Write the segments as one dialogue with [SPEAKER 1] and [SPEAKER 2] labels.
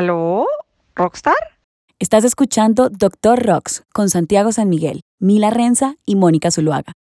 [SPEAKER 1] ¿Aló? ¿Rockstar?
[SPEAKER 2] Estás escuchando Doctor Rocks con Santiago San Miguel, Mila Renza y Mónica Zuluaga.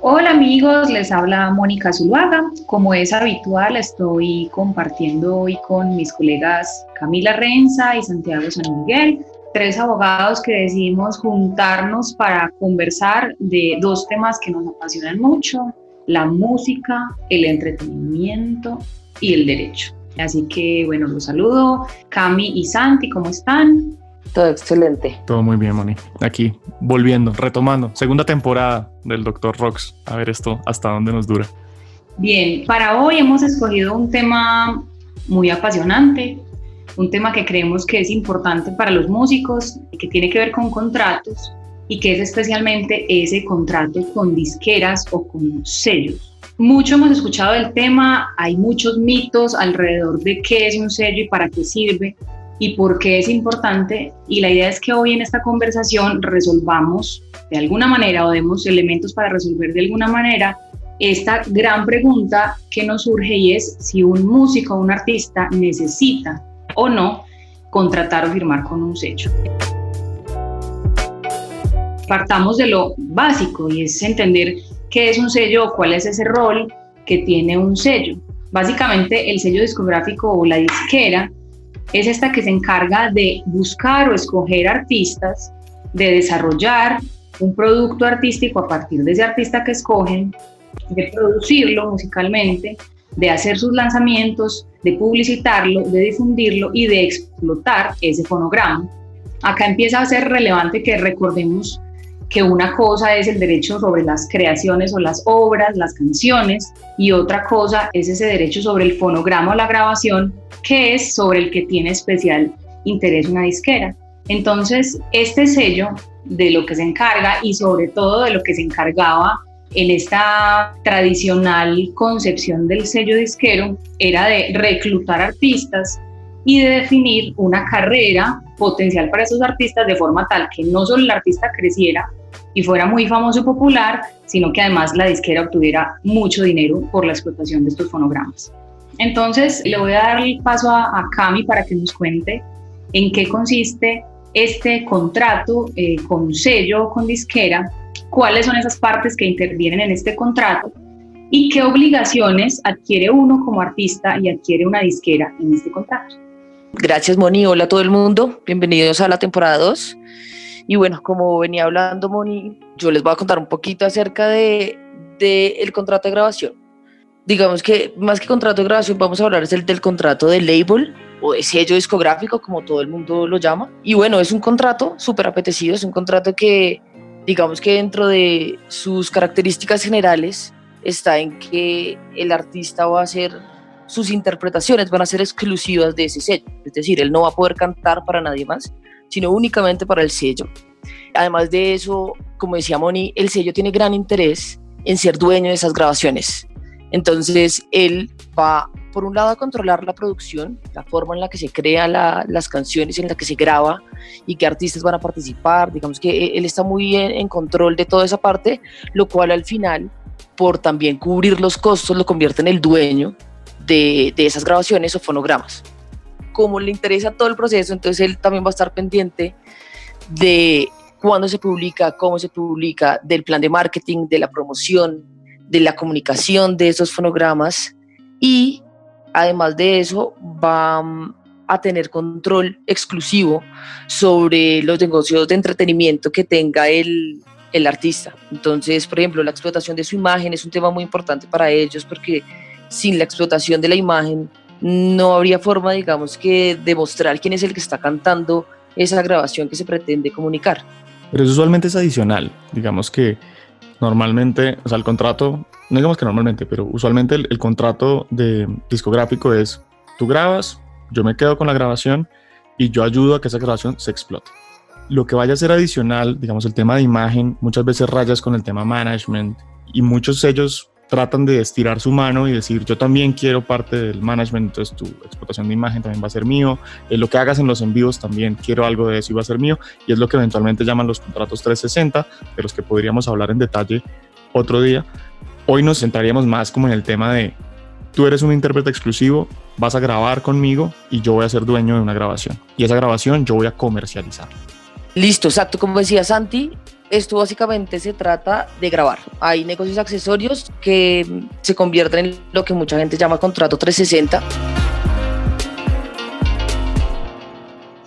[SPEAKER 3] Hola amigos, les habla Mónica Zuluaga. Como es habitual, estoy compartiendo hoy con mis colegas Camila Renza y Santiago San Miguel, tres abogados que decidimos juntarnos para conversar de dos temas que nos apasionan mucho, la música, el entretenimiento y el derecho. Así que bueno, los saludo. Cami y Santi, ¿cómo están?
[SPEAKER 4] Todo excelente.
[SPEAKER 5] Todo muy bien, Moni. Aquí, volviendo, retomando. Segunda temporada del Doctor Rocks. A ver esto, hasta dónde nos dura.
[SPEAKER 3] Bien, para hoy hemos escogido un tema muy apasionante, un tema que creemos que es importante para los músicos y que tiene que ver con contratos y que es especialmente ese contrato con disqueras o con sellos. Mucho hemos escuchado del tema, hay muchos mitos alrededor de qué es un sello y para qué sirve y por qué es importante. Y la idea es que hoy en esta conversación resolvamos de alguna manera o demos elementos para resolver de alguna manera esta gran pregunta que nos surge y es si un músico o un artista necesita o no contratar o firmar con un sello. Partamos de lo básico y es entender qué es un sello o cuál es ese rol que tiene un sello. Básicamente el sello discográfico o la disquera es esta que se encarga de buscar o escoger artistas, de desarrollar un producto artístico a partir de ese artista que escogen, de producirlo musicalmente, de hacer sus lanzamientos, de publicitarlo, de difundirlo y de explotar ese fonograma. Acá empieza a ser relevante que recordemos que una cosa es el derecho sobre las creaciones o las obras, las canciones, y otra cosa es ese derecho sobre el fonograma o la grabación, que es sobre el que tiene especial interés una disquera. Entonces, este sello de lo que se encarga y sobre todo de lo que se encargaba en esta tradicional concepción del sello disquero era de reclutar artistas y de definir una carrera potencial para esos artistas de forma tal que no solo el artista creciera y fuera muy famoso y popular, sino que además la disquera obtuviera mucho dinero por la explotación de estos fonogramas. Entonces le voy a dar el paso a, Cami para que nos cuente en qué consiste este contrato eh, con sello o con disquera, cuáles son esas partes que intervienen en este contrato y qué obligaciones adquiere uno como artista y adquiere una disquera en este contrato.
[SPEAKER 4] Gracias, Moni. Hola a todo el mundo. Bienvenidos a la temporada 2. Y bueno, como venía hablando Moni, yo les voy a contar un poquito acerca de, el contrato de grabación. Digamos que más que contrato de grabación, vamos a hablar del, del contrato de label o de sello discográfico, como todo el mundo lo llama. Y bueno, es un contrato súper apetecido, es un contrato que, digamos que dentro de sus características generales, está en que el artista va a hacer sus interpretaciones van a ser exclusivas de ese sello, es decir, él no va a poder cantar para nadie más, sino únicamente para el sello. Además de eso, como decía Moni, el sello tiene gran interés en ser dueño de esas grabaciones. Entonces, él va, por un lado, a controlar la producción, la forma en la que se crean las canciones, en la que se graba y qué artistas van a participar. Digamos que él está muy en control de toda esa parte, lo cual al final, por también cubrir los costos, lo convierte en el dueño de, de esas grabaciones o fonogramas como le interesa todo el proceso, entonces él también va a estar pendiente de cuándo se publica, cómo se publica, del plan de marketing, de la promoción, de la comunicación de esos fonogramas y además de eso va mm, a tener control exclusivo sobre los negocios de entretenimiento que tenga el, el artista. Entonces, por ejemplo, la explotación de su imagen es un tema muy importante para ellos porque sin la explotación de la imagen no habría forma, digamos, que demostrar quién es el que está cantando esa grabación que se pretende comunicar.
[SPEAKER 5] Pero eso usualmente es adicional, digamos que normalmente, o sea, el contrato, no digamos que normalmente, pero usualmente el, contrato de discográfico es, tú grabas, yo me quedo con la grabación y yo ayudo a que esa grabación se explote. Lo que vaya a ser adicional, digamos, el tema de imagen, muchas veces rayas con el tema management y muchos sellos tratan de estirar su mano y decir, yo también quiero parte del management, entonces tu explotación de imagen también va a ser mío, eh, lo que hagas en los envíos también quiero algo de eso y va a ser mío, y es lo que eventualmente llaman los contratos 360, de los que podríamos hablar en detalle otro día. hoy nos centraríamos más como en el tema de tú eres un intérprete exclusivo, vas a grabar conmigo y yo voy a ser dueño de una grabación. Y esa grabación yo voy a comercializar.
[SPEAKER 4] Listo, exacto. Como decía Santi, esto básicamente se trata de grabar. Hay negocios accesorios que se convierten en lo que mucha gente llama contrato 360.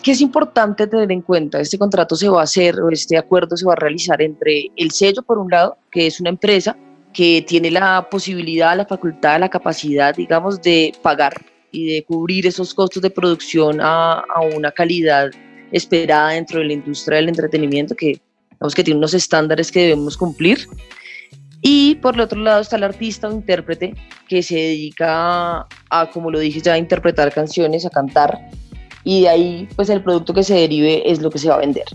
[SPEAKER 4] ¿Qué es importante tener en cuenta? Este contrato se va a hacer o este acuerdo se va a realizar entre el sello, por un lado, que es una empresa que tiene la posibilidad, la facultad, la capacidad, digamos, de pagar y de cubrir esos costos de producción a, a una calidad esperada dentro de la industria del entretenimiento, que digamos que tiene unos estándares que debemos cumplir. Y por el otro lado está el artista o intérprete que se dedica a, como lo dije ya, a interpretar canciones, a cantar, y de ahí pues el producto que se derive es lo que se va a vender.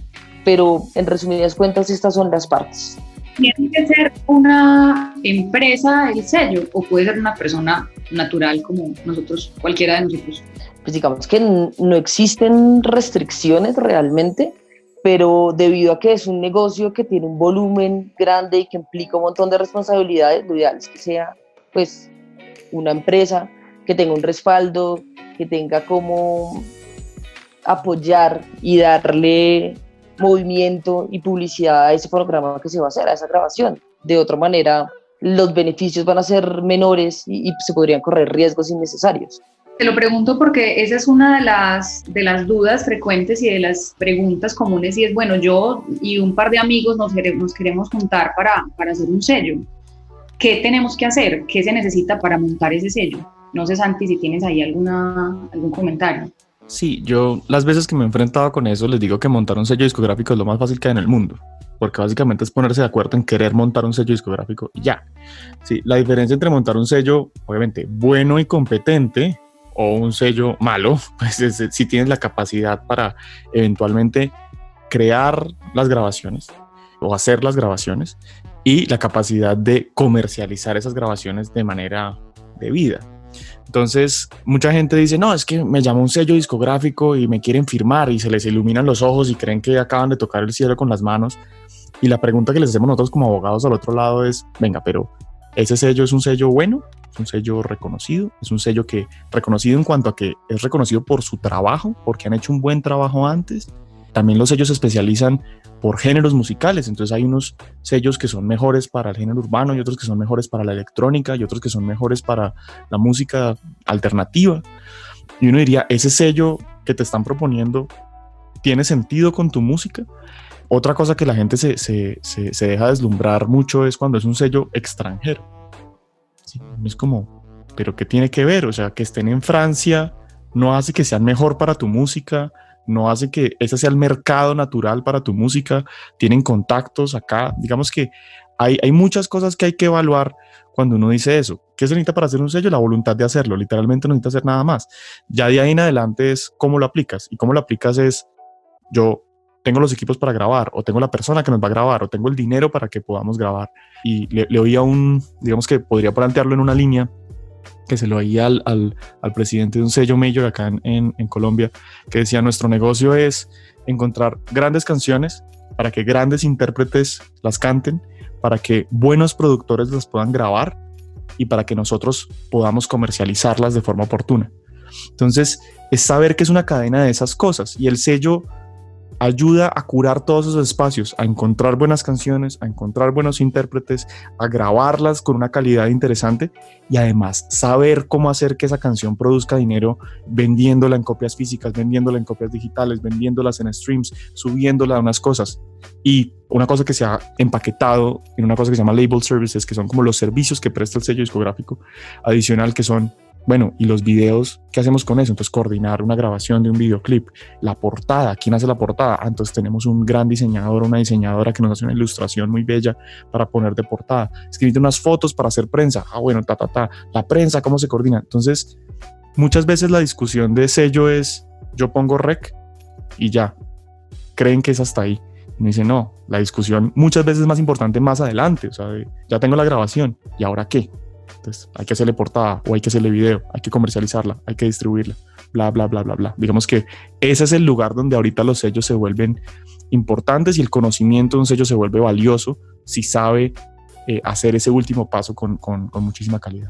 [SPEAKER 4] Pero en resumidas cuentas estas son las partes.
[SPEAKER 3] ¿Tiene que ser una empresa el sello o puede ser una persona natural como nosotros, cualquiera de nosotros?
[SPEAKER 4] Pues digamos que no existen restricciones realmente, pero debido a que es un negocio que tiene un volumen grande y que implica un montón de responsabilidades, lo ideal es que sea pues una empresa que tenga un respaldo, que tenga como apoyar y darle movimiento y publicidad a ese programa que se va a hacer, a esa grabación. De otra manera, los beneficios van a ser menores y, se podrían correr riesgos innecesarios.
[SPEAKER 3] Te lo pregunto porque esa es una de las, de las dudas frecuentes y de las preguntas comunes y es, bueno, yo y un par de amigos nos, nos queremos juntar para, para hacer un sello. ¿Qué tenemos que hacer? ¿Qué se necesita para montar ese sello? No sé, Santi, si tienes ahí alguna, algún comentario.
[SPEAKER 5] Sí, yo las veces que me he enfrentado con eso les digo que montar un sello discográfico es lo más fácil que hay en el mundo, porque básicamente es ponerse de acuerdo en querer montar un sello discográfico y ya. Sí, la diferencia entre montar un sello, obviamente, bueno y competente o un sello malo, pues es, si tienes la capacidad para eventualmente crear las grabaciones o hacer las grabaciones y la capacidad de comercializar esas grabaciones de manera debida. Entonces, mucha gente dice, no, es que me llama un sello discográfico y me quieren firmar y se les iluminan los ojos y creen que acaban de tocar el cielo con las manos. Y la pregunta que les hacemos nosotros como abogados al otro lado es, venga, pero ¿ese sello es un sello bueno? ¿Es un sello reconocido? ¿Es un sello que reconocido en cuanto a que es reconocido por su trabajo, porque han hecho un buen trabajo antes? También los sellos se especializan por géneros musicales, entonces hay unos sellos que son mejores para el género urbano y otros que son mejores para la electrónica y otros que son mejores para la música alternativa. Y uno diría, ese sello que te están proponiendo tiene sentido con tu música. Otra cosa que la gente se, se, se, deja deslumbrar mucho es cuando es un sello extranjero. es como, pero ¿qué tiene que ver? O sea, que estén en Francia no hace que sean mejor para tu música, no hace que ese sea el mercado natural para tu música, tienen contactos acá, digamos que hay, hay muchas cosas que hay que evaluar cuando uno dice eso. ¿Qué se necesita para hacer un sello? La voluntad de hacerlo, literalmente no necesita hacer nada más. Ya de ahí en adelante es cómo lo aplicas y cómo lo aplicas es yo tengo los equipos para grabar, o tengo la persona que nos va a grabar, o tengo el dinero para que podamos grabar. Y le, le oía un, digamos que podría plantearlo en una línea que se lo oía al, al, presidente de un sello mayor acá en, en, Colombia, que decía, nuestro negocio es encontrar grandes canciones para que grandes intérpretes las canten, para que buenos productores las puedan grabar y para que nosotros podamos comercializarlas de forma oportuna. Entonces, es saber que es una cadena de esas cosas y el sello ayuda a curar todos esos espacios, a encontrar buenas canciones, a encontrar buenos intérpretes, a grabarlas con una calidad interesante y además saber cómo hacer que esa canción produzca dinero vendiéndola en copias físicas, vendiéndola en copias digitales, vendiéndolas en streams, subiéndola a unas cosas. Y una cosa que se ha empaquetado en una cosa que se llama label services, que son como los servicios que presta el sello discográfico adicional, que son bueno, y los videos, ¿qué hacemos con eso? Entonces, coordinar una grabación de un videoclip, la portada, ¿quién hace la portada? Ah, entonces tenemos un gran diseñador, una diseñadora que nos hace una ilustración muy bella para poner de portada. Escribir unas fotos para hacer prensa. Ah, bueno, ta, ta, ta. La prensa, ¿cómo se coordina? Entonces, muchas veces la discusión de sello es, yo pongo rec y ya. Creen que es hasta ahí. Me dice, no, la discusión muchas veces es más importante más adelante. O sea, ya tengo la grabación. ¿Y ahora qué? Hay que hacerle portada o hay que hacerle video, hay que comercializarla, hay que distribuirla, bla, bla, bla, bla, bla. Digamos que ese es el lugar donde ahorita los sellos se vuelven importantes y el conocimiento de un sello se vuelve valioso si sabe eh, hacer ese último paso con, con, con, muchísima calidad.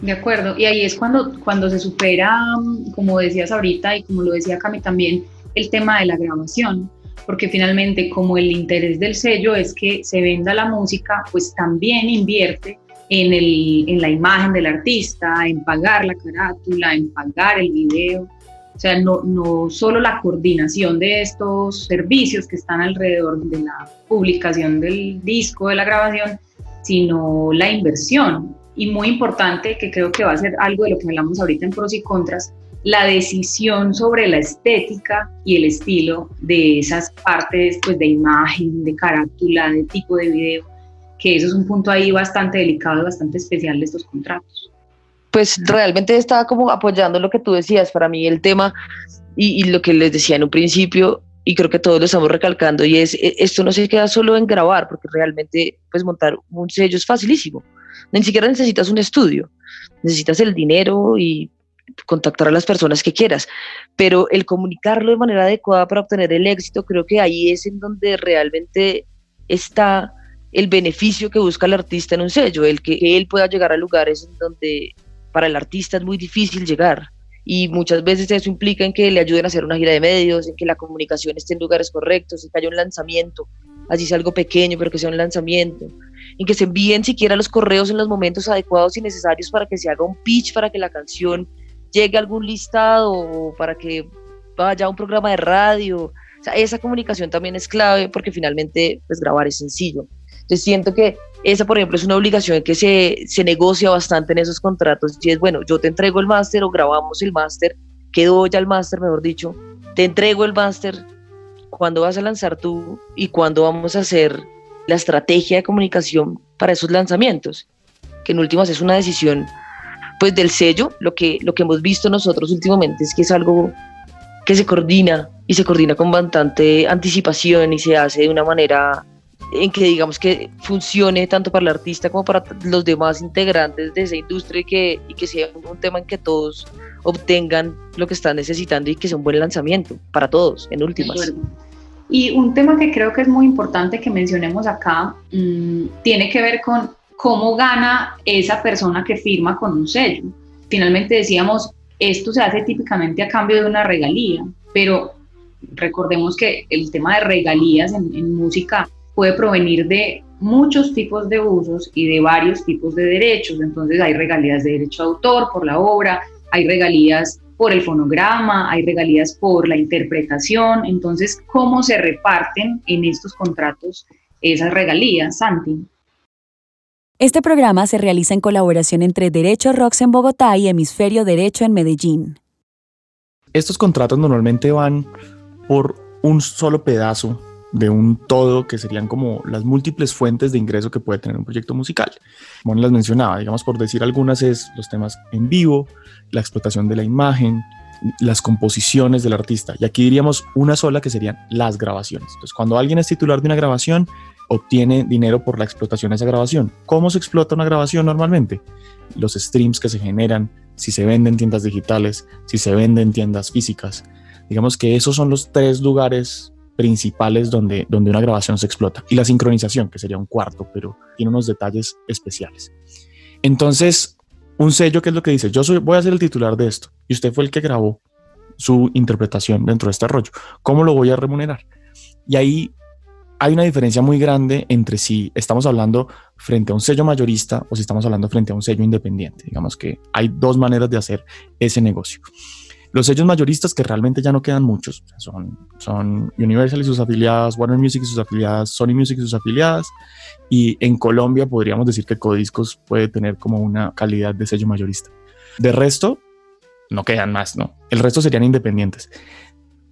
[SPEAKER 3] De acuerdo, y ahí es cuando, cuando se supera, como decías ahorita y como lo decía Cami también, el tema de la grabación, porque finalmente como el interés del sello es que se venda la música, pues también invierte en, el, en la imagen del artista, en pagar la carátula, en pagar el video. O sea, no, no solo la coordinación de estos servicios que están alrededor de la publicación del disco, de la grabación, sino la inversión. Y muy importante, que creo que va a ser algo de lo que hablamos ahorita en pros y contras, la decisión sobre la estética y el estilo de esas partes pues, de imagen, de carátula, de tipo de video, que eso es un punto ahí bastante delicado y bastante especial de estos contratos.
[SPEAKER 4] Pues realmente estaba como apoyando lo que tú decías, para mí el tema y, y lo que les decía en un principio, y creo que todos lo estamos recalcando, y es, e, esto no se queda solo en grabar, porque realmente pues montar un sello es facilísimo. Ni siquiera necesitas un estudio, necesitas el dinero y contactar a las personas que quieras, pero el comunicarlo de manera adecuada para obtener el éxito, creo que ahí es en donde realmente está el beneficio que busca el artista en un sello, el que él pueda llegar a lugares en donde para el artista es muy difícil llegar. Y muchas veces eso implica en que le ayuden a hacer una gira de medios, en que la comunicación esté en lugares correctos, en que haya un lanzamiento, así sea algo pequeño, pero que sea un lanzamiento, en que se envíen siquiera los correos en los momentos adecuados y necesarios para que se haga un pitch, para que la canción llegue a algún listado o para que vaya a un programa de radio. O sea, esa comunicación también es clave porque finalmente pues grabar es sencillo. Entonces siento que esa, por ejemplo, es una obligación que se, se negocia bastante en esos contratos. Y es, bueno, yo te entrego el máster o grabamos el máster, quedó ya el máster, mejor dicho, te entrego el máster, cuándo vas a lanzar tú y cuándo vamos a hacer la estrategia de comunicación para esos lanzamientos, que en últimas es una decisión pues del sello, lo que, lo que hemos visto nosotros últimamente es que es algo que se coordina y se coordina con bastante anticipación y se hace de una manera en que digamos que funcione tanto para el artista como para los demás integrantes de esa industria y que, y que sea un tema en que todos obtengan lo que están necesitando y que sea un buen lanzamiento para todos, en últimas.
[SPEAKER 3] Y un tema que creo que es muy importante que mencionemos acá mmm, tiene que ver con cómo gana esa persona que firma con un sello. Finalmente decíamos, esto se hace típicamente a cambio de una regalía, pero recordemos que el tema de regalías en, música puede provenir de muchos tipos de usos y de varios tipos de derechos. Entonces hay regalías de derecho de autor por la obra, hay regalías por el fonograma, hay regalías por la interpretación. Entonces, ¿cómo se reparten en estos contratos esas regalías, Santi?
[SPEAKER 2] Este programa se realiza en colaboración entre Derecho Rocks en Bogotá y Hemisferio Derecho en Medellín.
[SPEAKER 5] Estos contratos normalmente van por un solo pedazo de un todo que serían como las múltiples fuentes de ingreso que puede tener un proyecto musical. Como las mencionaba, digamos por decir algunas es los temas en vivo, la explotación de la imagen, las composiciones del artista. Y aquí diríamos una sola que serían las grabaciones. Entonces, cuando alguien es titular de una grabación, obtiene dinero por la explotación de esa grabación. ¿Cómo se explota una grabación normalmente? Los streams que se generan, si se venden tiendas digitales, si se venden tiendas físicas. Digamos que esos son los tres lugares principales donde, donde una grabación se explota. Y la sincronización, que sería un cuarto, pero tiene unos detalles especiales. Entonces, un sello que es lo que dice, yo voy a ser el titular de esto, y usted fue el que grabó su interpretación dentro de este rollo. ¿Cómo lo voy a remunerar? Y ahí hay una diferencia muy grande entre si estamos hablando frente a un sello mayorista o si estamos hablando frente a un sello independiente. Digamos que hay dos maneras de hacer ese negocio. Los sellos mayoristas, que realmente ya no quedan muchos, son, son Universal y sus afiliadas, Warner Music y sus afiliadas, Sony Music y sus afiliadas, y en Colombia podríamos decir que Codiscos puede tener como una calidad de sello mayorista. De resto, no quedan más, ¿no? El resto serían independientes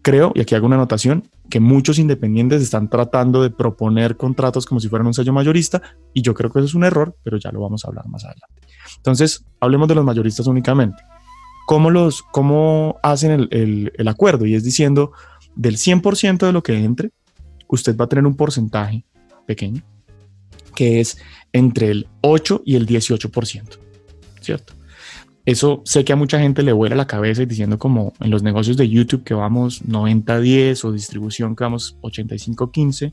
[SPEAKER 5] creo, y aquí hago una anotación, que muchos independientes están tratando de proponer contratos como si fueran un sello mayorista, y yo creo que eso es un error, pero ya lo vamos a hablar más adelante. Entonces, hablemos de los mayoristas únicamente. ¿Cómo, los, cómo hacen el, el, acuerdo? Y es diciendo, del 100% de lo que entre, usted va a tener un porcentaje pequeño, que es entre el 8 y el 18%, ¿cierto? Eso sé que a mucha gente le vuela la cabeza diciendo como en los negocios de YouTube que vamos 90-10 o distribución que vamos 85-15.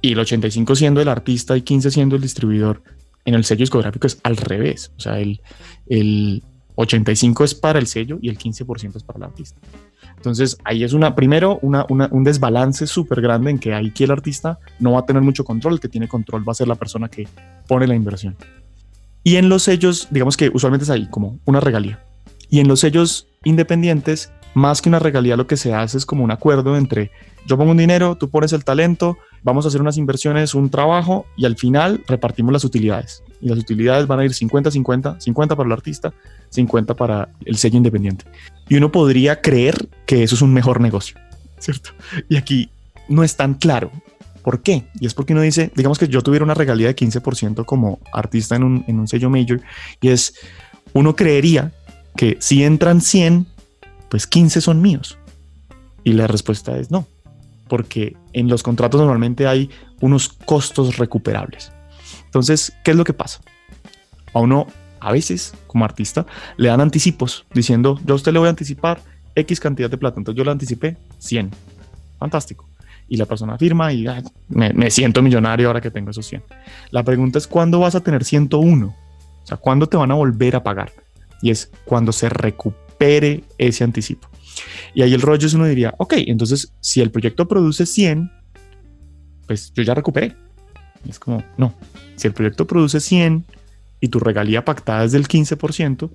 [SPEAKER 5] y el 85 siendo el artista y 15 siendo el distribuidor, en el sello discográfico es al revés. O sea, el, el 85 es para el sello y el 15% es para el artista. Entonces ahí es una, primero, una, un desbalance súper grande en que ahí que el artista no va a tener mucho control, el que tiene control va a ser la persona que pone la inversión. Y en los sellos, digamos que usualmente es ahí como una regalía. Y en los sellos independientes, más que una regalía, lo que se hace es como un acuerdo entre yo pongo un dinero, tú pones el talento, vamos a hacer unas inversiones, un trabajo y al final repartimos las utilidades. Y las utilidades van a ir 50-50, 50 para el artista, 50 para el sello independiente. Y uno podría creer que eso es un mejor negocio, ¿cierto? Y aquí no es tan claro. ¿Por qué? Y es porque uno dice, digamos que yo tuviera una regalía de 15% como artista en un, en un sello major, y es, uno creería que si entran 100, pues 15 son míos. Y la respuesta es no porque en los contratos normalmente hay unos costos recuperables. Entonces, ¿qué es lo que pasa? A uno, a veces, como artista, le dan anticipos diciendo, yo a usted le voy a anticipar X cantidad de plata. Entonces yo le anticipé 100. Fantástico. Y la persona firma y me, me, siento millonario ahora que tengo esos 100. La pregunta es, ¿cuándo vas a tener 101? O sea, ¿cuándo te van a volver a pagar? Y es cuando se recupere ese anticipo. Y ahí el rollo es uno diría, ok, entonces si el proyecto produce 100, pues yo ya recuperé. Y es como, no, si el proyecto produce 100 y tu regalía pactada es del 15%,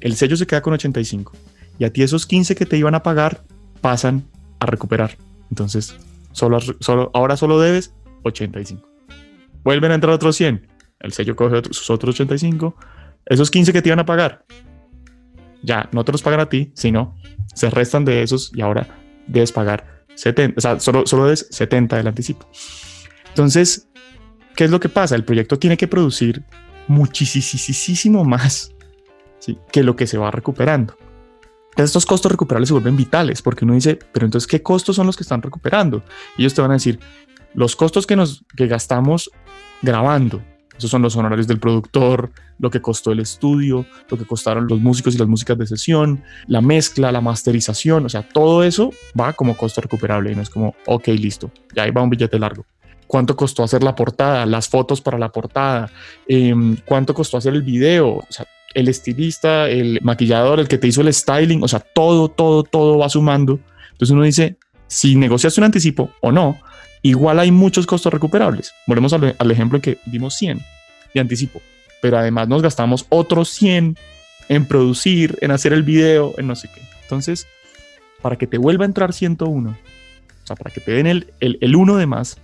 [SPEAKER 5] el sello se queda con 85. Y a ti esos 15 que te iban a pagar pasan a recuperar. Entonces, solo, solo, ahora solo debes 85. Vuelven a entrar otros 100. El sello coge sus otros 85. Esos 15 que te iban a pagar, ya no te los pagan a ti, sino se restan de esos y ahora debes pagar 70, o sea, solo, solo debes 70 del anticipo. Entonces, ¿qué es lo que pasa? El proyecto tiene que producir muchísimo más que lo que se va recuperando. Estos costos recuperables se vuelven vitales porque uno dice, pero entonces, ¿qué costos son los que están recuperando? Y ellos te van a decir, los costos que, nos, que gastamos grabando, esos son los honorarios del productor, lo que costó el estudio, lo que costaron los músicos y las músicas de sesión, la mezcla, la masterización, o sea, todo eso va como costo recuperable y no es como, ok, listo, ya ahí va un billete largo. ¿Cuánto costó hacer la portada, las fotos para la portada? Em, ¿Cuánto costó hacer el video? O sea, el estilista, el maquillador, el que te hizo el styling, o sea, todo, todo, todo va sumando. Entonces uno dice, si negociaste un anticipo o no, igual hay muchos costos recuperables. Volvemos al, al ejemplo que dimos 100 de anticipo, pero además nos gastamos otros 100 en producir, en hacer el video, en no sé qué. Entonces, para que te vuelva a entrar 101, o sea, para que te den el, el, el uno de más,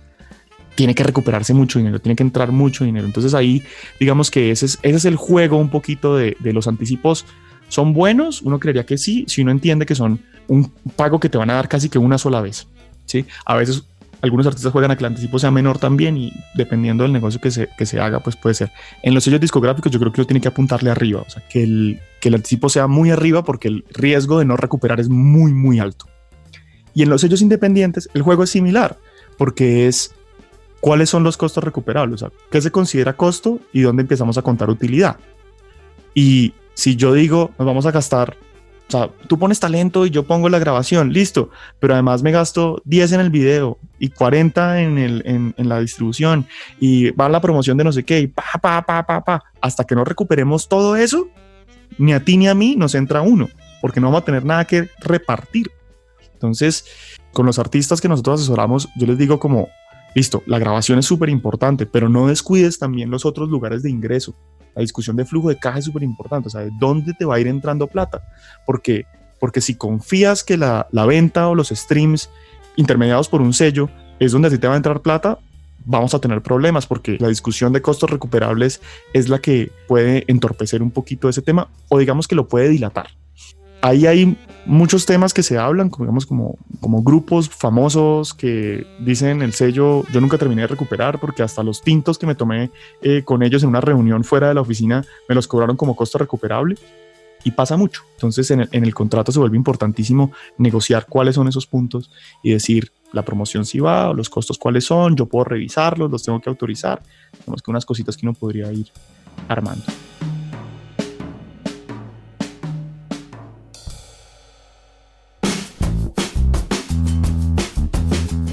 [SPEAKER 5] tiene que recuperarse mucho dinero, tiene que entrar mucho dinero. Entonces ahí, digamos que ese es, ese es el juego un poquito de, de los anticipos. ¿Son buenos? Uno creería que sí, si uno entiende que son un pago que te van a dar casi que una sola vez. ¿sí? A veces algunos artistas juegan a que el anticipo sea menor también y dependiendo del negocio que se, que se haga, pues puede ser. En los sellos discográficos yo creo que uno tiene que apuntarle arriba, o sea, que el, que el anticipo sea muy arriba porque el riesgo de no recuperar es muy, muy alto. Y en los sellos independientes el juego es similar, porque es cuáles son los costos recuperables, o sea, qué se considera costo y dónde empezamos a contar utilidad. Y si yo digo, nos vamos a gastar o sea, tú pones talento y yo pongo la grabación, listo, pero además me gasto 10 en el video y 40 en, el, en, en la distribución y va la promoción de no sé qué y pa, pa, pa, pa, pa, hasta que no recuperemos todo eso, ni a ti ni a mí nos entra uno, porque no vamos a tener nada que repartir. Entonces, con los artistas que nosotros asesoramos, yo les digo como, listo, la grabación es súper importante, pero no descuides también los otros lugares de ingreso. La discusión de flujo de caja es súper importante, o sea, de dónde te va a ir entrando plata, porque, porque si confías que la, la venta o los streams intermediados por un sello es donde a te va a entrar plata, vamos a tener problemas porque la discusión de costos recuperables es la que puede entorpecer un poquito ese tema o digamos que lo puede dilatar ahí hay muchos temas que se hablan, como, digamos, como, como grupos famosos que dicen el sello, yo nunca terminé de recuperar porque hasta los tintos que me tomé eh, con ellos en una reunión fuera de la oficina me los cobraron como costo recuperable y pasa mucho. Entonces en el, en el contrato se vuelve importantísimo negociar cuáles son esos puntos y decir la promoción si va, o los costos cuáles son, yo puedo revisarlos, los tengo que autorizar, digamos que unas cositas que uno podría ir armando.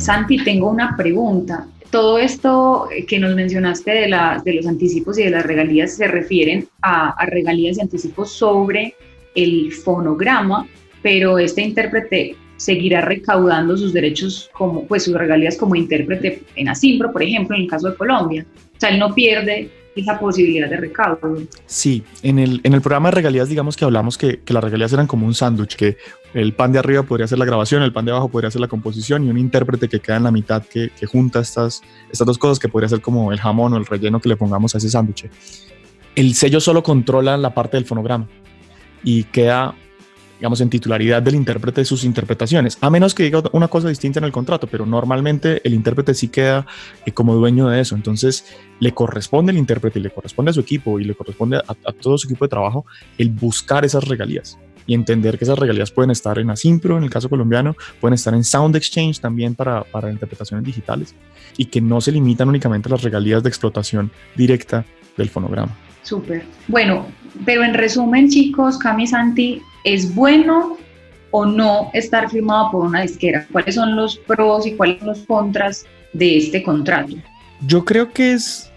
[SPEAKER 3] Santi, tengo una pregunta. todo esto que nos mencionaste de, los anticipos y de las regalías se refieren a, a regalías y anticipos sobre el fonograma, pero este intérprete seguirá recaudando sus derechos como, pues sus regalías como intérprete en Asimbro, por ejemplo, en el caso de Colombia. O sea, él no pierde esa posibilidad de recaudo.
[SPEAKER 5] Sí, en el, en el programa de regalías, digamos que hablamos que, que las regalías eran como un sándwich, que el pan de arriba podría ser la grabación, el pan de abajo podría ser la composición y un intérprete que queda en la mitad que, que junta estas, estas dos cosas que podría ser como el jamón o el relleno que le pongamos a ese sándwich. El sello solo controla la parte del fonograma y queda digamos, en titularidad del intérprete de sus interpretaciones, a menos que diga una cosa distinta en el contrato, pero normalmente el intérprete sí queda eh, como dueño de eso, entonces le corresponde al intérprete y le corresponde a su equipo y le corresponde a, todo su equipo de trabajo el buscar esas regalías y entender que esas regalías pueden estar en Asimpro, en el caso colombiano, pueden estar en Sound Exchange también para, para interpretaciones digitales y que no se limitan únicamente a las regalías de explotación directa del fonograma.
[SPEAKER 3] Súper. Bueno, pero en resumen, chicos, Cami Santi, ¿es bueno o no estar firmado por una disquera? ¿Cuáles son los pros y cuáles son los contras de este contrato?
[SPEAKER 5] Yo creo que es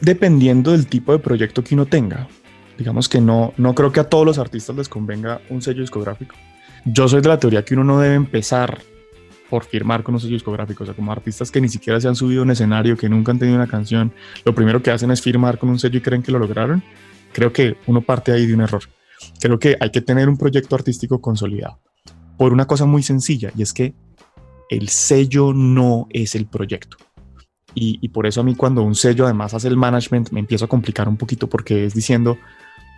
[SPEAKER 5] dependiendo del tipo de proyecto que uno tenga. Digamos que no, no creo que a todos los artistas les convenga un sello discográfico. Yo soy de la teoría que uno no debe empezar por firmar con un sello discográfico, o sea, como artistas que ni siquiera se han subido a un escenario, que nunca han tenido una canción, lo primero que hacen es firmar con un sello y creen que lo lograron, creo que uno parte ahí de un error. Creo que hay que tener un proyecto artístico consolidado por una cosa muy sencilla y es que el sello no es el proyecto. Y, por eso a mí cuando un sello además hace el management me empiezo a complicar un poquito porque es diciendo,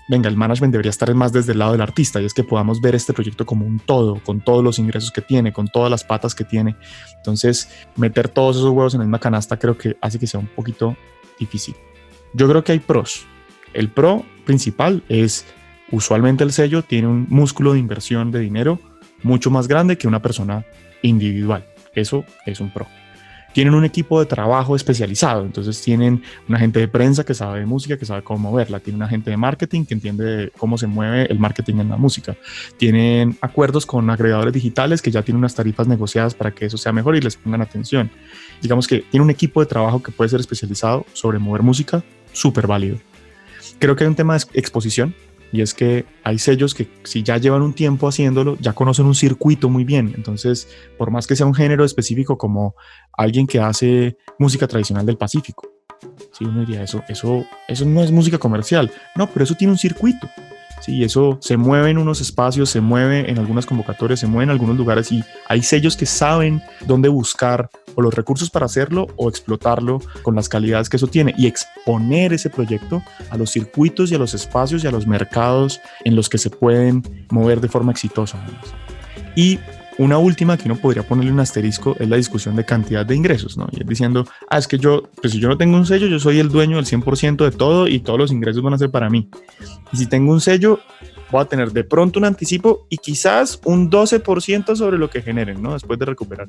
[SPEAKER 5] venga, el management debería estar más desde el lado del artista y es que podamos ver este proyecto como un todo, con todos los ingresos que tiene, con todas las patas que tiene. Entonces, meter todos esos huevos en la misma canasta creo que hace que sea un poquito difícil. Yo creo que hay pros. El pro principal es usualmente el sello tiene un músculo de inversión de dinero mucho más grande que una persona individual. Eso es un pro tienen un equipo de trabajo especializado, entonces tienen un agente de prensa que sabe de música, que sabe cómo moverla, tienen un agente de marketing que entiende cómo se mueve el marketing en la música, tienen acuerdos con agregadores digitales que ya tienen unas tarifas negociadas para que eso sea mejor y les pongan atención. Digamos que tiene un equipo de trabajo que puede ser especializado sobre mover música, súper válido. Creo que hay un tema de exposición, y es que hay sellos que si ya llevan un tiempo haciéndolo, ya conocen un circuito muy bien. Entonces, por más que sea un género específico como alguien que hace música tradicional del Pacífico, sí, uno diría, eso, eso, eso no es música comercial. No, pero eso tiene un circuito. Sí, eso se mueve en unos espacios, se mueve en algunas convocatorias, se mueve en algunos lugares y hay sellos que saben dónde buscar o los recursos para hacerlo o explotarlo con las calidades que eso tiene y exponer ese proyecto a los circuitos y a los espacios y a los mercados en los que se pueden mover de forma exitosa. Y una última que uno podría ponerle un asterisco es la discusión de cantidad de ingresos, ¿no? Y es diciendo, ah, es que yo, pues si yo no tengo un sello, yo soy el dueño del 100% de todo y todos los ingresos van a ser para mí. Y si tengo un sello, voy a tener de pronto un anticipo y quizás un 12% sobre lo que generen, ¿no? Después de recuperar.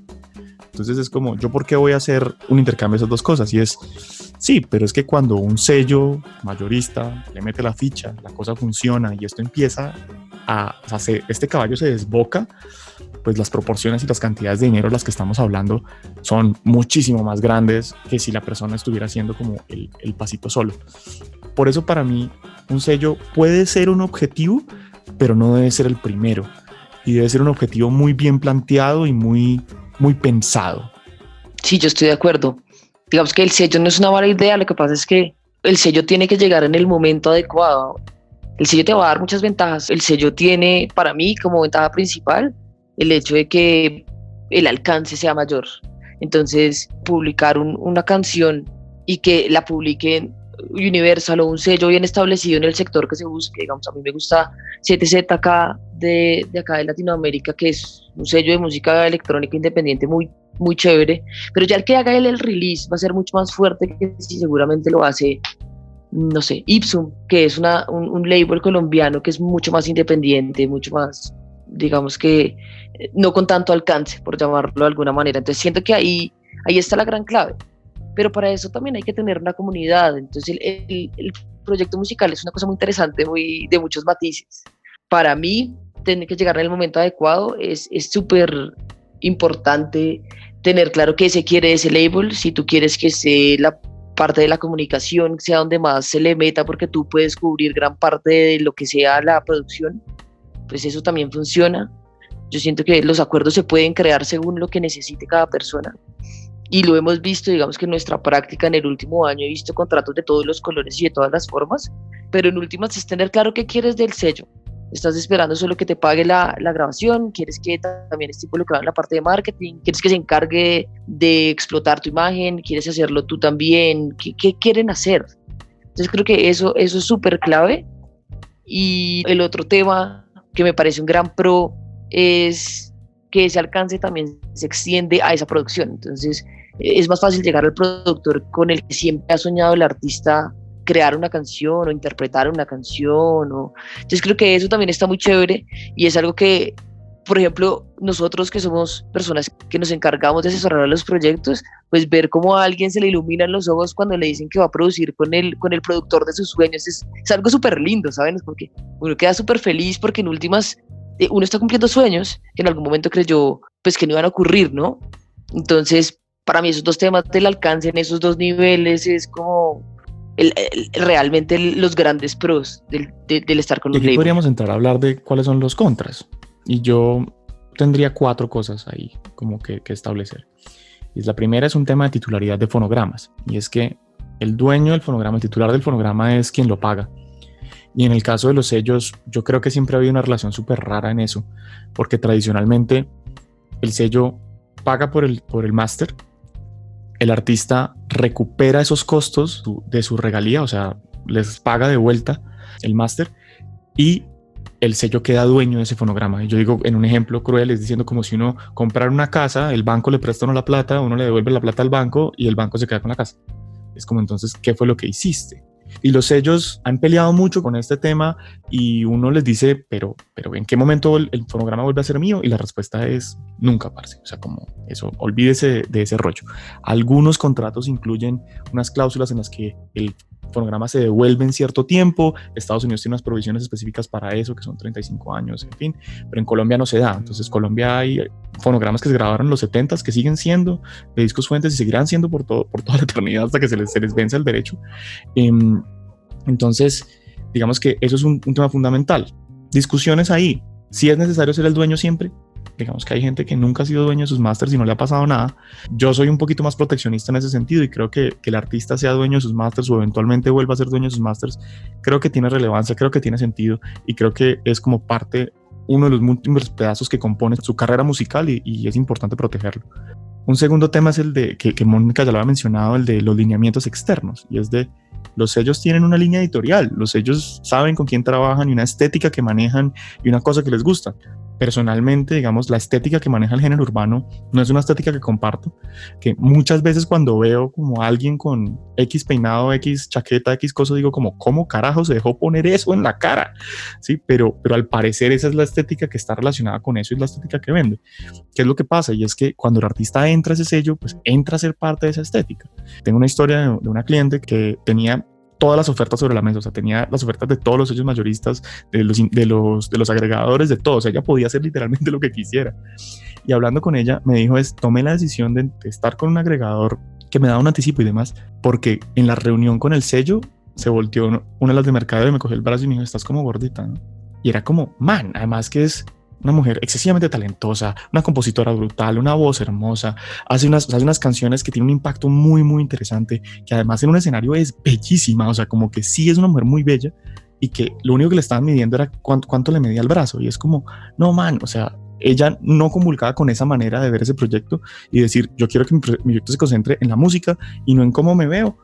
[SPEAKER 5] Entonces es como, ¿yo por qué voy a hacer un intercambio de esas dos cosas? Y es, sí, pero es que cuando un sello mayorista le mete la ficha, la cosa funciona y esto empieza a, o sea, este caballo se desboca, pues las proporciones y las cantidades de dinero las que estamos hablando son muchísimo más grandes que si la persona estuviera haciendo como el, el pasito solo. Por eso para mí un sello puede ser un objetivo, pero no debe ser el primero. Y debe ser un objetivo muy bien planteado y muy, muy pensado.
[SPEAKER 4] Sí, yo estoy de acuerdo. Digamos que el sello no es una mala idea, lo que pasa es que el sello tiene que llegar en el momento adecuado. El sello te va a dar muchas ventajas. El sello tiene, para mí, como ventaja principal, el hecho de que el alcance sea mayor. Entonces, publicar una canción y que la publiquen Universal o un sello bien establecido en el sector que se busque. Digamos, a mí me gusta 7Z acá de, de, acá de Latinoamérica, que es un sello de música electrónica independiente muy, muy chévere, pero ya el que haga él el release va a ser mucho más fuerte que si seguramente lo hace, no sé, Ipsum, que es una, un, un label colombiano que es mucho más independiente, mucho más digamos que eh, no con tanto alcance, por llamarlo de alguna manera. Entonces siento que ahí, ahí está la gran clave. Pero para eso también hay que tener una comunidad. Entonces el, el, proyecto musical es una cosa muy interesante, muy, de muchos matices. Para mí, tener que llegar en el momento adecuado es súper importante tener claro qué se quiere ese label, si tú quieres que sea la parte de la comunicación sea donde más se le meta porque tú puedes cubrir gran parte de lo que sea la producción, pues eso también funciona. Yo siento que los acuerdos se pueden crear según lo que necesite cada persona. Y lo hemos visto, digamos que en nuestra práctica en el último año he visto contratos de todos los colores y de todas las formas, pero en últimas es tener claro qué quieres del sello. Estás esperando solo que te pague la, la grabación, quieres que también esté involucrado en la parte de marketing, quieres que se encargue de explotar tu imagen, quieres hacerlo tú también, ¿qué, qué quieren hacer? Entonces creo que eso, eso es súper clave. Y el otro tema que me parece un gran pro es que ese alcance también se extiende a esa producción. Entonces es más fácil llegar al productor con el que siempre ha soñado el artista crear una canción o interpretar una canción. Entonces creo que eso también está muy chévere y es algo que, por ejemplo, nosotros que somos personas que nos encargamos de asesorar los proyectos, pues ver cómo a alguien se le iluminan los ojos cuando le dicen que va a producir con el, con el productor de sus sueños es, es algo súper lindo, ¿saben? Porque uno queda súper feliz porque en últimas eh, uno está cumpliendo sueños que en algún momento creyó pues que no iban a ocurrir, ¿no? Entonces, para mí esos dos temas del alcance en esos dos niveles es como realmente los grandes pros del, estar con
[SPEAKER 5] y aquí podríamos entrar a hablar de cuáles son los contras. Y yo tendría cuatro cosas ahí como que, establecer. Y la primera es un tema de titularidad de fonogramas. Y es que el dueño del fonograma, el titular del fonograma es quien lo paga. Y en el caso de los sellos, yo creo que siempre ha habido una relación súper rara en eso, porque tradicionalmente el sello paga por el, por el máster el artista recupera esos costos de su regalía, o sea, les paga de vuelta el máster y el sello queda dueño de ese fonograma. Yo digo, en un ejemplo cruel, es diciendo como si uno comprara una casa, el banco le presta uno la plata, uno le devuelve la plata al banco y el banco se queda con la casa. Es como entonces, ¿qué fue lo que hiciste? Y los sellos han peleado mucho con este tema y uno les dice, pero, pero ¿en qué momento el, fonograma vuelve a ser mío? Y la respuesta es nunca, parce. O sea, como eso, olvídese de ese rollo. Algunos contratos incluyen unas cláusulas en las que el fonograma se devuelve en cierto tiempo. Estados Unidos tiene unas provisiones específicas para eso, que son 35 años, en fin, pero en Colombia no se da. Entonces, Colombia hay fonogramas que se grabaron en los 70 que siguen siendo de discos fuentes y seguirán siendo por, todo, por toda la eternidad hasta que se les, se les vence el derecho. Em, entonces, digamos que eso es un, un tema fundamental. Discusiones ahí. Si es necesario ser el dueño siempre, digamos que hay gente que nunca ha sido dueño de sus másters y no le ha pasado nada. Yo soy un poquito más proteccionista en ese sentido y creo que, que el artista sea dueño de sus másters o eventualmente vuelva a ser dueño de sus másters, creo que tiene relevancia, creo que tiene sentido y creo que es como parte, uno de los múltiples pedazos que compone su carrera musical y, y es importante protegerlo. Un segundo tema es el de, que, que Mónica ya lo había mencionado, el de los lineamientos externos y es de los sellos tienen una línea editorial, los sellos saben con quién trabajan y una estética que manejan y una cosa que les gusta personalmente, digamos, la estética que maneja el género urbano no es una estética que comparto, que muchas veces cuando veo como alguien con X peinado, X chaqueta, X cosa, digo como, ¿cómo carajo se dejó poner eso en la cara? Sí, pero, pero al parecer esa es la estética que está relacionada con eso y es la estética que vende. ¿Qué es lo que pasa? Y es que cuando el artista entra a ese sello, pues entra a ser parte de esa estética. Tengo una historia de, una cliente que tenía todas las ofertas sobre la mesa, o sea, tenía las ofertas de todos los sellos mayoristas, de los, de los, de los agregadores, de todos, ella podía hacer literalmente lo que quisiera. Y hablando con ella, me dijo, es, tomé la decisión de, estar con un agregador que me da un anticipo y demás, porque en la reunión con el sello se volteó una de las de mercado y me cogió el brazo y me dijo, estás como gordita. Y era como, man, además que es una mujer excesivamente talentosa, una compositora brutal, una voz hermosa, hace unas, hace unas canciones que tienen un impacto muy, muy interesante, que además en un escenario es bellísima, o sea, como que sí es una mujer muy bella y que lo único que le estaban midiendo era cuánto, cuánto le medía el brazo. Y es como, no, man, o sea, ella no convulcaba con esa manera de ver ese proyecto y decir, yo quiero que mi, proyecto se concentre en la música y no en cómo me veo,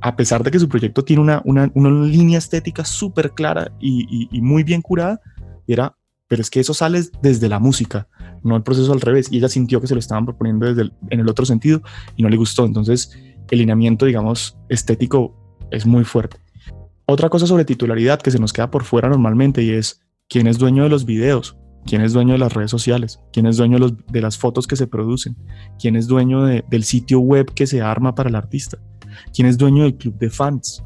[SPEAKER 5] a pesar de que su proyecto tiene una, una, una línea estética súper clara y, y, y, muy bien curada, era pero es que eso sale desde la música, no el proceso al revés. Y ella sintió que se lo estaban proponiendo desde en el otro sentido y no le gustó. Entonces, el lineamiento, digamos, estético es muy fuerte. Otra cosa sobre titularidad que se nos queda por fuera normalmente y es quién es dueño de los videos, quién es dueño de las redes sociales, quién es dueño de, las fotos que se producen, quién es dueño del sitio web que se arma para el artista, quién es dueño del club de fans.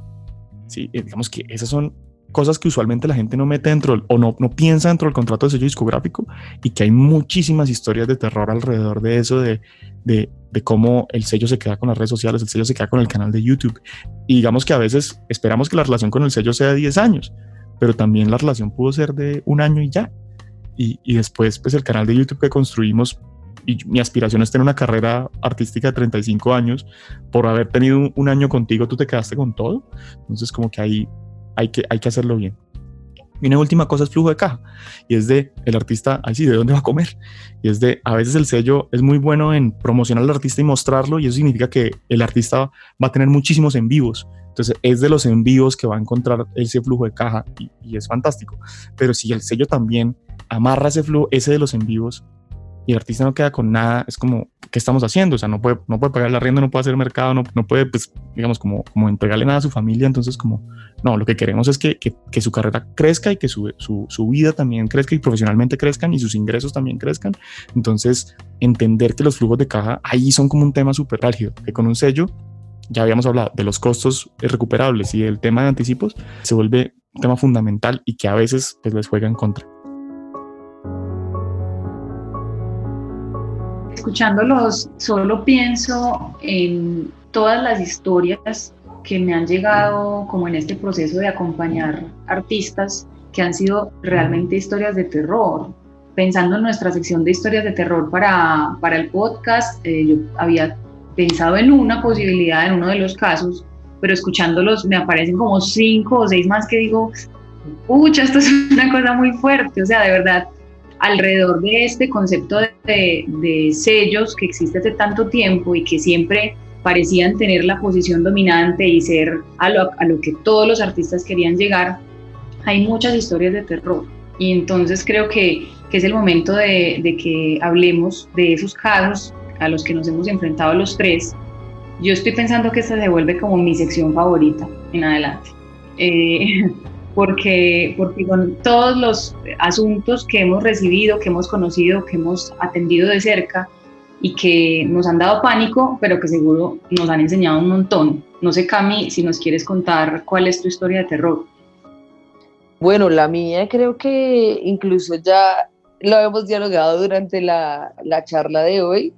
[SPEAKER 5] Sí, eh, digamos que esas son cosas que usualmente la gente no mete dentro o no, no piensa dentro del contrato de sello discográfico y que hay muchísimas historias de terror alrededor de eso, de, de, de, cómo el sello se queda con las redes sociales, el sello se queda con el canal de YouTube. Y digamos que a veces esperamos que la relación con el sello sea de 10 años, pero también la relación pudo ser de un año y ya. Y, y después, pues el canal de YouTube que construimos y mi aspiración es tener una carrera artística de 35 años, por haber tenido un, año contigo, tú te quedaste con todo. Entonces, como que ahí hay que, hay que hacerlo bien. Y una última cosa es flujo de caja, y es de el artista, ahí sí, ¿de dónde va a comer? Y es de, a veces el sello es muy bueno en promocionar al artista y mostrarlo, y eso significa que el artista va a tener muchísimos en vivos. Entonces es de los envíos que va a encontrar ese flujo de caja y, y, es fantástico. Pero si el sello también amarra ese flujo, ese de los en vivos, y el artista no queda con nada, es como, ¿qué estamos haciendo? O sea, no puede, no puede pagar la rienda, no puede hacer mercado, no, no puede, pues, digamos, como, como entregarle nada a su familia. Entonces, como, no, lo que queremos es que, que, que su carrera crezca y que su, su, su, vida también crezca y profesionalmente crezcan y sus ingresos también crezcan. Entonces, entender que los flujos de caja ahí son como un tema súper álgido, que con un sello, ya habíamos hablado de los costos recuperables y el tema de anticipos, se vuelve un tema fundamental y que a veces pues, les juega en contra.
[SPEAKER 3] Escuchándolos solo pienso en todas las historias que me han llegado como en este proceso de acompañar artistas que han sido realmente historias de terror. Pensando en nuestra sección de historias de terror para, para el podcast, eh, yo había pensado en una posibilidad en uno de los casos, pero escuchándolos me aparecen como cinco o seis más que digo, pucha, esto es una cosa muy fuerte, o sea, de verdad, alrededor de este concepto de, de, sellos que existe hace tanto tiempo y que siempre parecían tener la posición dominante y ser a lo, a lo, que todos los artistas querían llegar, hay muchas historias de terror. Y entonces creo que, que es el momento de, de, que hablemos de esos casos a los que nos hemos enfrentado los tres. Yo estoy pensando que esta se vuelve como mi sección favorita en adelante. Eh, porque, porque con todos los asuntos que hemos recibido, que hemos conocido, que hemos atendido de cerca y que nos han dado pánico, pero que seguro nos han enseñado un montón. No sé, Cami, si nos quieres contar cuál es tu historia de terror.
[SPEAKER 4] Bueno, la mía creo que incluso ya lo hemos dialogado durante la, la charla de hoy.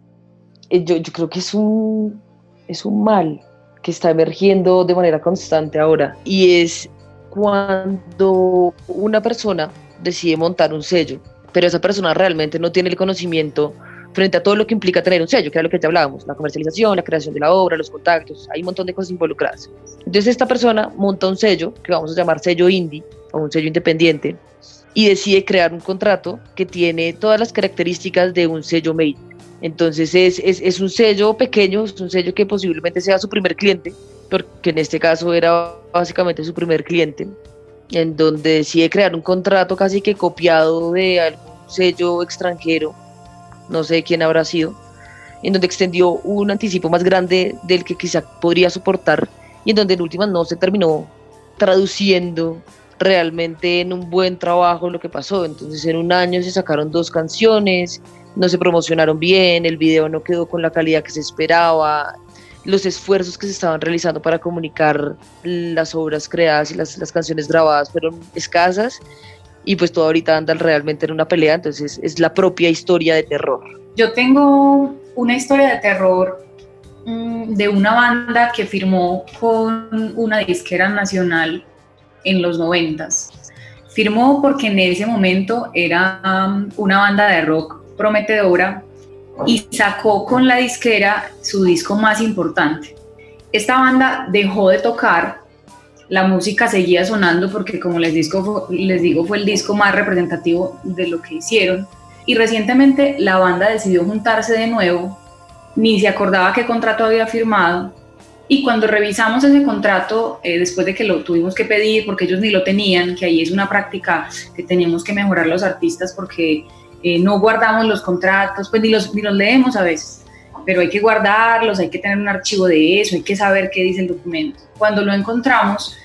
[SPEAKER 4] Eh, yo, yo creo que es un, es un mal que está emergiendo de manera constante ahora y es cuando una persona decide montar un sello, pero esa persona realmente no tiene el conocimiento frente a todo lo que implica tener un sello, que era lo que ya hablábamos, la comercialización, la creación de la obra, los contactos, hay un montón de cosas involucradas. Entonces esta persona monta un sello, que vamos a llamar sello indie, o un sello independiente, y decide crear un contrato que tiene todas las características de un sello made. Entonces es, es, es un sello pequeño, es un sello que posiblemente sea su primer cliente, porque en este caso era básicamente su primer cliente, en donde decide crear un contrato casi que copiado de algún sello extranjero, no sé quién habrá sido, en donde extendió un anticipo más grande del que quizá podría soportar y en donde en últimas no se terminó traduciendo realmente en un buen trabajo lo que pasó. Entonces en un año se sacaron dos canciones, no se promocionaron bien, el video no quedó con la calidad que se esperaba, los esfuerzos que se estaban realizando para comunicar las obras creadas y las, las canciones grabadas fueron escasas y pues todo ahorita anda realmente en una pelea, entonces es la propia historia de terror.
[SPEAKER 3] Yo tengo una historia de terror mmm, de una banda que firmó con una disquera nacional en los noventas. Firmó porque en ese momento era um, una banda de rock prometedora y sacó con la disquera su disco más importante. Esta banda dejó de tocar, la música seguía sonando porque como les, disco, les digo fue el disco más representativo de lo que hicieron y recientemente la banda decidió juntarse de nuevo, ni se acordaba qué contrato había firmado y cuando revisamos ese contrato, eh, después de que lo tuvimos que pedir porque ellos ni lo tenían, que ahí es una práctica que tenemos que mejorar los artistas porque eh, no guardamos los contratos, pues ni los, ni los leemos a veces, pero hay que guardarlos, hay que tener un archivo de eso, hay que saber qué dice el documento. Cuando lo encontramos,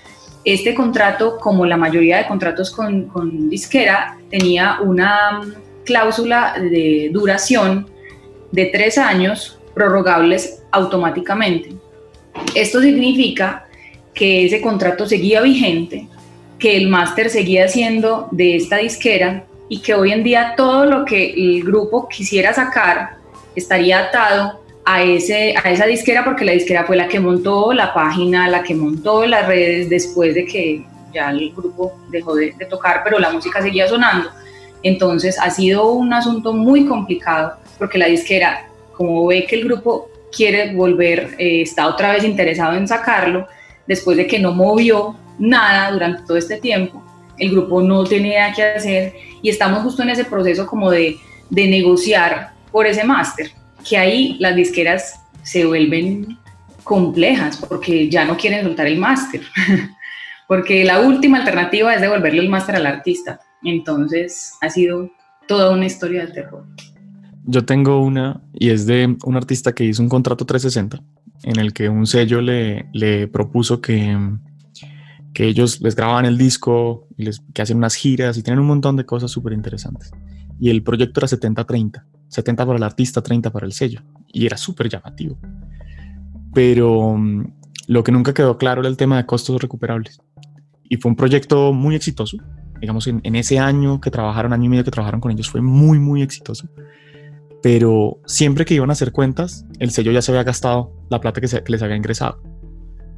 [SPEAKER 3] este contrato, como la mayoría de contratos con, con disquera, tenía una cláusula de duración de tres años prorrogables automáticamente. Esto significa que ese contrato seguía vigente, que el máster seguía siendo de esta disquera y que hoy en día todo lo que el grupo quisiera sacar estaría atado a, ese, a esa disquera porque la disquera fue la que montó la página, la que montó las redes después de que ya el grupo dejó de, tocar, pero la música seguía sonando. Entonces ha sido un asunto muy complicado porque la disquera, como ve que el grupo quiere volver, eh, está otra vez interesado en sacarlo, después de que no movió nada durante todo este tiempo, el grupo no tiene nada que hacer y estamos justo en ese proceso como de, de negociar por ese máster, que ahí las disqueras se vuelven complejas porque ya no quieren soltar el máster. porque la última alternativa es devolverle el máster al artista. Entonces ha sido toda una historia de terror.
[SPEAKER 5] Yo tengo una y es de un artista que hizo un contrato 360 en el que un sello le, le propuso que, que ellos les grababan el disco, y les, que hacen unas giras y tienen un montón de cosas súper interesantes. Y el proyecto era 70-30, 70 para el artista, 30 para el sello. Y era súper llamativo. Pero mm, lo que nunca quedó claro era el tema de costos recuperables y fue un proyecto muy exitoso. Digamos, en, ese año que trabajaron, año y medio que trabajaron con ellos, fue muy, muy exitoso. Pero siempre que iban a hacer cuentas, el sello ya se había gastado la plata que, les había ingresado.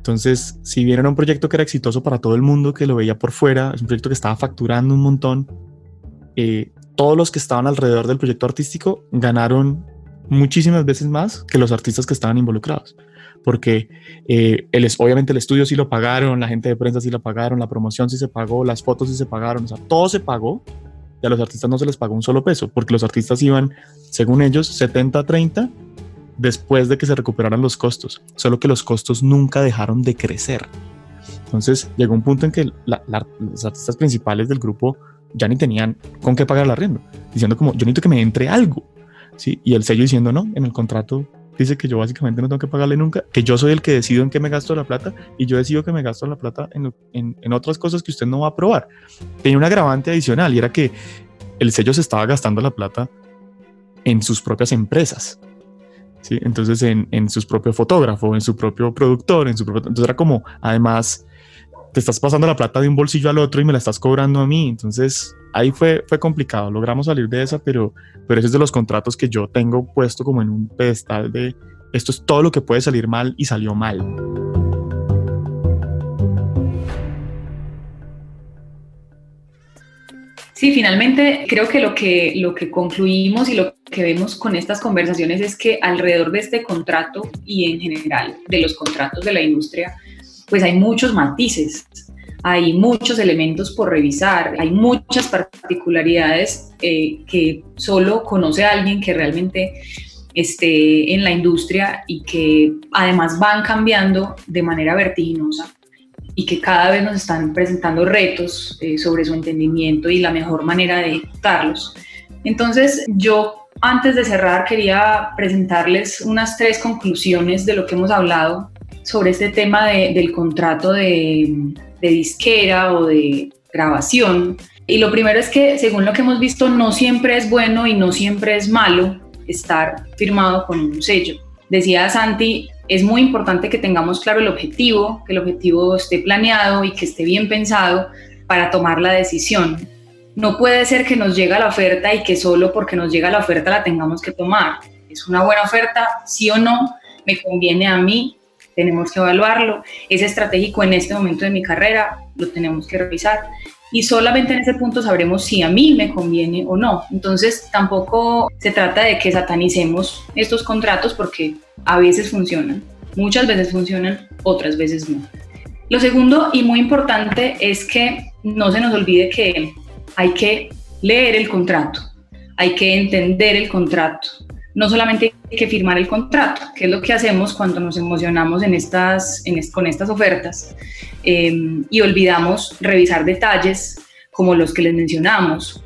[SPEAKER 5] Entonces, si bien era un proyecto que era exitoso para todo el mundo que lo veía por fuera, es un proyecto que estaba facturando un montón, eh, todos los que estaban alrededor del proyecto artístico ganaron muchísimas veces más que los artistas que estaban involucrados. Porque eh, el, obviamente el estudio sí lo pagaron, la gente de prensa sí lo pagaron, la promoción sí se pagó, las fotos sí se pagaron, o sea, todo se pagó y a los artistas no se les pagó un solo peso, porque los artistas iban, según ellos, 70-30 después de que se recuperaran los costos, solo que los costos nunca dejaron de crecer. Entonces llegó un punto en que los artistas principales del grupo ya ni tenían con qué pagar la arriendo, diciendo como, yo necesito que me entre algo. ¿Sí? Y el sello diciendo, no, en el contrato dice que yo básicamente no tengo que pagarle nunca, que yo soy el que decido en qué me gasto la plata y yo decido que me gasto la plata en, en, otras cosas que usted no va a probar. Tenía un agravante adicional y era que el sello se estaba gastando la plata en sus propias empresas. Entonces, en, en sus propios fotógrafos, en su propio productor, en su propio... Entonces era como, además, te estás pasando la plata de un bolsillo al otro y me la estás cobrando a mí. Entonces, ahí fue, fue complicado. Logramos salir de esa, pero, pero ese es de los contratos que yo tengo puesto como en un pedestal de esto es todo lo que puede salir mal y salió mal.
[SPEAKER 3] Sí, finalmente creo que lo que lo que concluimos y lo que vemos con estas conversaciones es que alrededor de este contrato y en general de los contratos de la industria pues hay muchos matices, hay muchos elementos por revisar, hay muchas particularidades eh, que solo conoce alguien que realmente esté en la industria y que además van cambiando de manera vertiginosa y que cada vez nos están presentando retos eh, sobre su entendimiento y la mejor manera de ejecutarlos. Entonces yo antes de cerrar quería presentarles unas tres conclusiones de lo que hemos hablado sobre este tema del contrato de, disquera o de grabación. Y lo primero es que, según lo que hemos visto, no siempre es bueno y no siempre es malo estar firmado con un sello. Decía Santi, es muy importante que tengamos claro el objetivo, que el objetivo esté planeado y que esté bien pensado para tomar la decisión. No puede ser que nos llegue la oferta y que solo porque nos llega la oferta la tengamos que tomar. Es una buena oferta, sí o no, me conviene a mí, tenemos que evaluarlo, es estratégico en este momento de mi carrera, lo tenemos que revisar y solamente en ese punto sabremos si a mí me conviene o no. Entonces tampoco se trata de que satanicemos estos contratos porque a veces funcionan, muchas veces funcionan, otras veces no. Lo segundo y muy importante es que no se nos olvide que hay que leer el contrato, hay que entender el contrato, no solamente hay que firmar el contrato, que es lo que hacemos cuando nos emocionamos en estas, con estas ofertas em, y olvidamos revisar detalles como los que les mencionamos,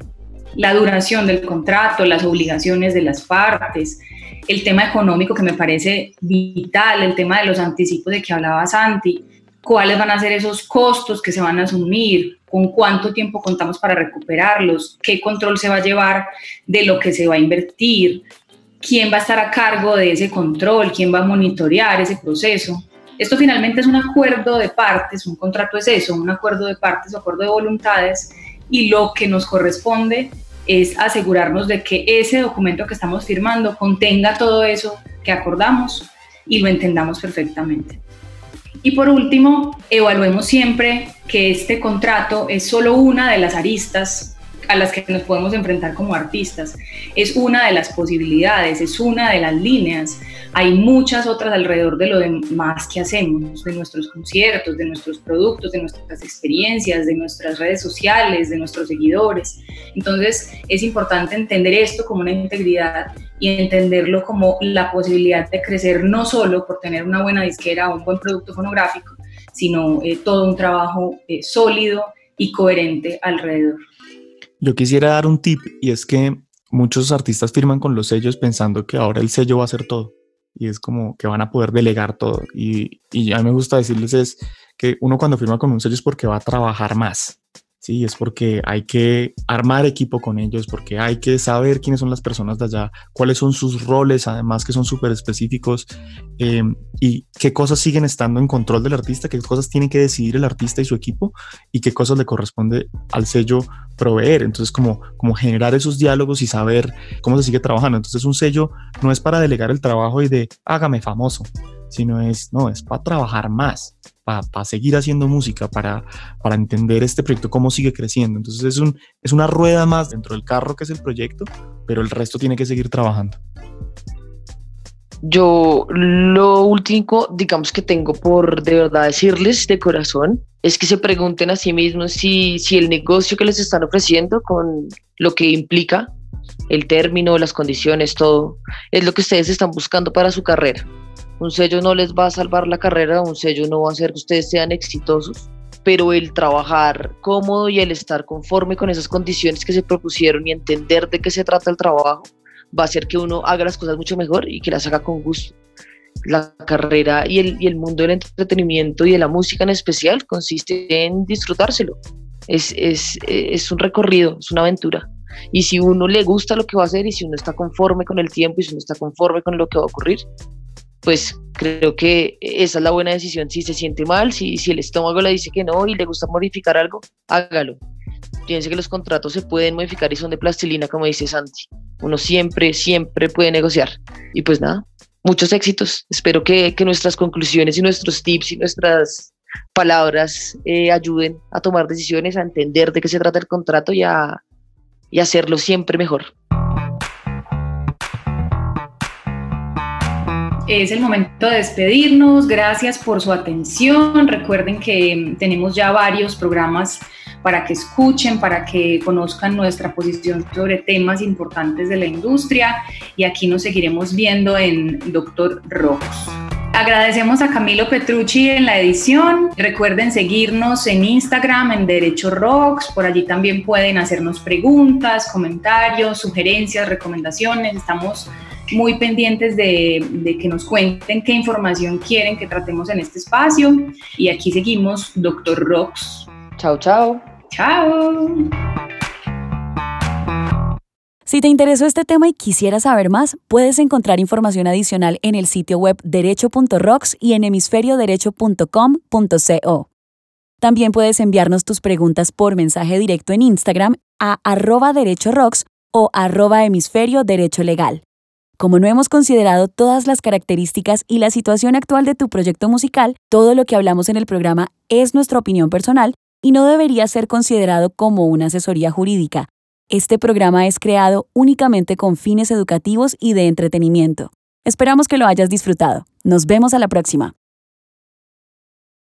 [SPEAKER 3] la duración del contrato, las obligaciones de las partes, el tema económico que me parece vital, el tema de los anticipos de que hablaba Santi, cuáles van a ser esos costos que se van a asumir, con cuánto tiempo contamos para recuperarlos, qué control se va a llevar de lo que se va a invertir, quién va a estar a cargo de ese control, quién va a monitorear ese proceso. Esto finalmente es un acuerdo de partes, un contrato es eso, un acuerdo de partes, un acuerdo de voluntades, y lo que nos corresponde es asegurarnos de que ese documento que estamos firmando contenga todo eso que acordamos y lo entendamos perfectamente. Y por último, evaluemos siempre que este contrato es solo una de las aristas a las que nos podemos enfrentar como artistas. Es una de las posibilidades, es una de las líneas. Hay muchas otras alrededor de lo demás que hacemos, de nuestros conciertos, de nuestros productos, de nuestras experiencias, de nuestras redes sociales, de nuestros seguidores. Entonces es importante entender esto como una integridad y entenderlo como la posibilidad de crecer no solo por tener una buena disquera o un buen producto fonográfico, sino eh, todo un trabajo eh, sólido y coherente alrededor.
[SPEAKER 5] Yo quisiera dar un tip y es que muchos artistas firman con los sellos pensando que ahora el sello va a ser todo y es como que van a poder delegar todo. Y, y a mí me gusta decirles es que uno cuando firma con un sello es porque va a trabajar más. Sí, es porque hay que armar equipo con ellos, porque hay que saber quiénes son las personas de allá, cuáles son sus roles, además que son súper específicos, eh, y qué cosas siguen estando en control del artista, qué cosas tiene que decidir el artista y su equipo, y qué cosas le corresponde al sello proveer. Entonces, como, como generar esos diálogos y saber cómo se sigue trabajando. Entonces, un sello no es para delegar el trabajo y de hágame famoso, sino es, no, es para trabajar más para seguir haciendo música, para, para entender este proyecto, cómo sigue creciendo. Entonces es, un, es una rueda más dentro del carro que es el proyecto, pero el resto tiene que seguir trabajando.
[SPEAKER 4] Yo lo último, digamos que tengo por de verdad decirles de corazón, es que se pregunten a sí mismos si, si el negocio que les están ofreciendo con lo que implica, el término, las condiciones, todo, es lo que ustedes están buscando para su carrera un sello no les va a salvar la carrera, un sello no va a hacer que ustedes sean exitosos, pero el trabajar cómodo y el estar conforme con esas condiciones que se propusieron y entender de qué se trata el trabajo va a hacer que uno haga las cosas mucho mejor y que las haga con gusto. La carrera y el, y el mundo del entretenimiento y de la música en especial consiste en disfrutárselo. Es, es, es un recorrido, es una aventura. Y si uno le gusta lo que va a hacer y si uno está conforme con el tiempo y si uno está conforme con lo que va a ocurrir, pues creo que esa es la buena decisión. Si se siente mal, si, si el estómago le dice que no y le gusta modificar algo, hágalo. Fíjense que los contratos se pueden modificar y son de plastilina, como dice Santi. Uno siempre, siempre puede negociar. Y pues nada, muchos éxitos. Espero que, que nuestras conclusiones y nuestros tips y nuestras palabras eh, ayuden a tomar decisiones, a entender de qué se trata el contrato y a, y hacerlo siempre mejor.
[SPEAKER 3] Es el momento de despedirnos. Gracias por su atención. Recuerden que tenemos ya varios programas para que escuchen, para que conozcan nuestra posición sobre temas importantes de la industria y aquí nos seguiremos viendo en Doctor Rocks. Agradecemos a Camilo Petrucci en la edición. Recuerden seguirnos en Instagram en Derecho Rocks. Por allí también pueden hacernos preguntas, comentarios, sugerencias, recomendaciones. Estamos muy pendientes de, que nos cuenten qué información quieren que tratemos en este espacio. Y aquí seguimos, Doctor Rocks.
[SPEAKER 4] Chao, chao.
[SPEAKER 3] Chao.
[SPEAKER 2] Si te interesó este tema y quisieras saber más, puedes encontrar información adicional en el sitio web derecho.rocks y en hemisferioderecho.com.co. También puedes enviarnos tus preguntas por mensaje directo en Instagram a arroba derechorocks o arroba hemisferio derecho legal. Como no hemos considerado todas las características y la situación actual de tu proyecto musical, todo lo que hablamos en el programa es nuestra opinión personal y no debería ser considerado como una asesoría jurídica. Este programa es creado únicamente con fines educativos y de entretenimiento. Esperamos que lo hayas disfrutado. Nos vemos a la próxima.